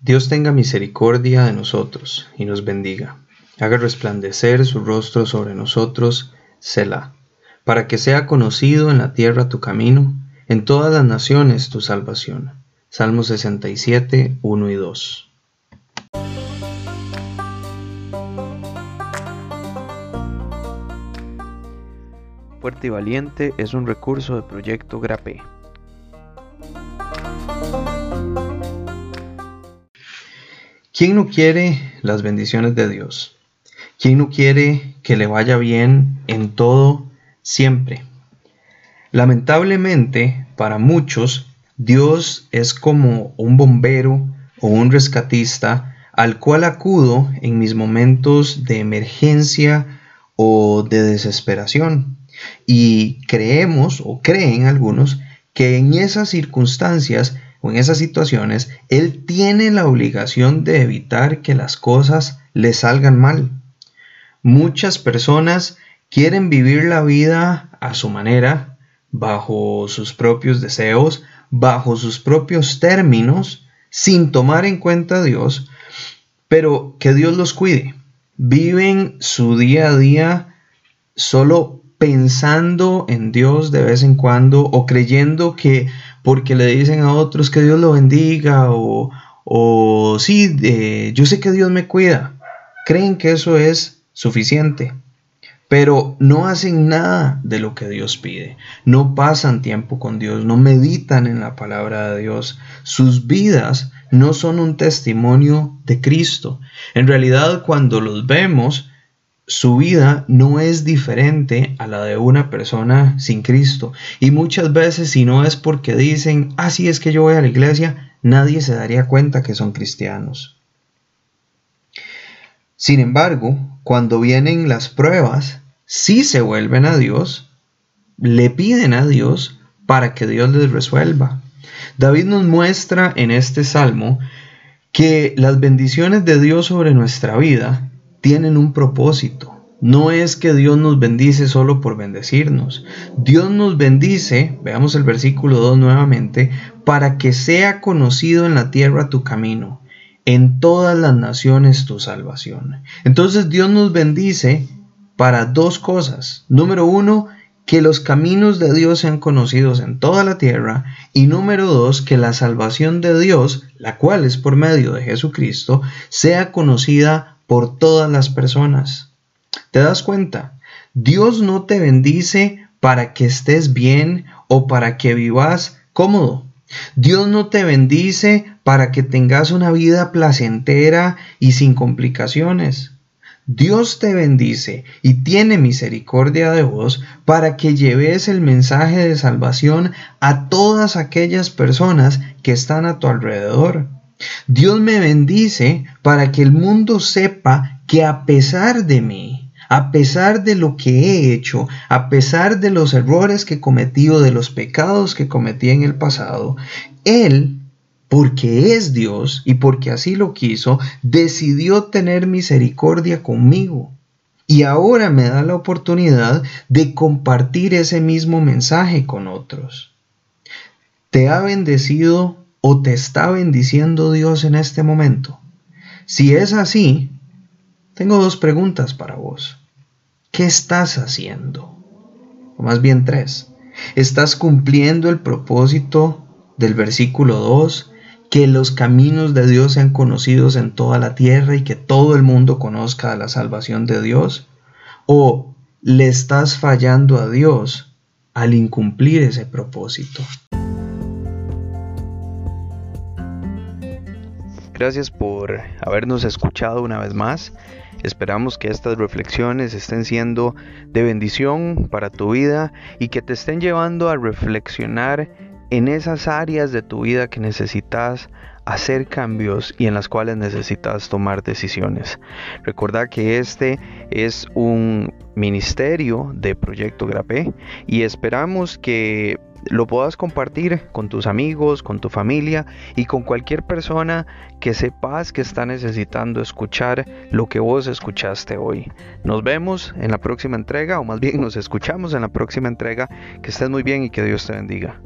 Dios tenga misericordia de nosotros y nos bendiga. Haga resplandecer su rostro sobre nosotros, Selah, para que sea conocido en la tierra tu camino, en todas las naciones tu salvación. Salmo 67, 1 y 2. Fuerte y Valiente es un recurso de Proyecto Grape. ¿Quién no quiere las bendiciones de Dios? ¿Quién no quiere que le vaya bien en todo, siempre? Lamentablemente, para muchos, Dios es como un bombero o un rescatista al cual acudo en mis momentos de emergencia o de desesperación. Y creemos o creen algunos que en esas circunstancias o en esas situaciones, él tiene la obligación de evitar que las cosas le salgan mal. Muchas personas quieren vivir la vida a su manera, bajo sus propios deseos, bajo sus propios términos, sin tomar en cuenta a Dios, pero que Dios los cuide. Viven su día a día solo pensando en Dios de vez en cuando o creyendo que porque le dicen a otros que Dios lo bendiga o, o sí, yo sé que Dios me cuida. Creen que eso es suficiente, pero no hacen nada de lo que Dios pide. No pasan tiempo con Dios, no meditan en la palabra de Dios. Sus vidas no son un testimonio de Cristo. En realidad, cuando los vemos, su vida no es diferente a la de una persona sin Cristo. Y muchas veces si no es porque dicen, así ah, es que yo voy a la iglesia, nadie se daría cuenta que son cristianos. Sin embargo, cuando vienen las pruebas, si se vuelven a Dios, le piden a Dios para que Dios les resuelva. David nos muestra en este salmo que las bendiciones de Dios sobre nuestra vida tienen un propósito. No es que Dios nos bendice solo por bendecirnos. Dios nos bendice, veamos el versículo 2 nuevamente, para que sea conocido en la tierra tu camino, en todas las naciones tu salvación. Entonces Dios nos bendice para dos cosas. Número uno, que los caminos de Dios sean conocidos en toda la tierra. Y número dos, que la salvación de Dios, la cual es por medio de Jesucristo, sea conocida por todas las personas. ¿Te das cuenta? Dios no te bendice para que estés bien o para que vivas cómodo. Dios no te bendice para que tengas una vida placentera y sin complicaciones. Dios te bendice y tiene misericordia de vos para que lleves el mensaje de salvación a todas aquellas personas que están a tu alrededor. Dios me bendice para que el mundo sepa que a pesar de mí, a pesar de lo que he hecho, a pesar de los errores que he cometido, de los pecados que cometí en el pasado, Él, porque es Dios y porque así lo quiso, decidió tener misericordia conmigo. Y ahora me da la oportunidad de compartir ese mismo mensaje con otros. Te ha bendecido o te está bendiciendo Dios en este momento? Si es así, tengo dos preguntas para vos. ¿Qué estás haciendo? O más bien tres. ¿Estás cumpliendo el propósito del versículo 2? Que los caminos de Dios sean conocidos en toda la tierra y que todo el mundo conozca la salvación de Dios? ¿O le estás fallando a Dios al incumplir ese propósito? Gracias por habernos escuchado una vez más. Esperamos que estas reflexiones estén siendo de bendición para tu vida y que te estén llevando a reflexionar en esas áreas de tu vida que necesitas hacer cambios y en las cuales necesitas tomar decisiones. Recuerda que este es un ministerio de Proyecto Grape y esperamos que lo puedas compartir con tus amigos, con tu familia y con cualquier persona que sepas que está necesitando escuchar lo que vos escuchaste hoy. Nos vemos en la próxima entrega, o más bien nos escuchamos en la próxima entrega. Que estés muy bien y que Dios te bendiga.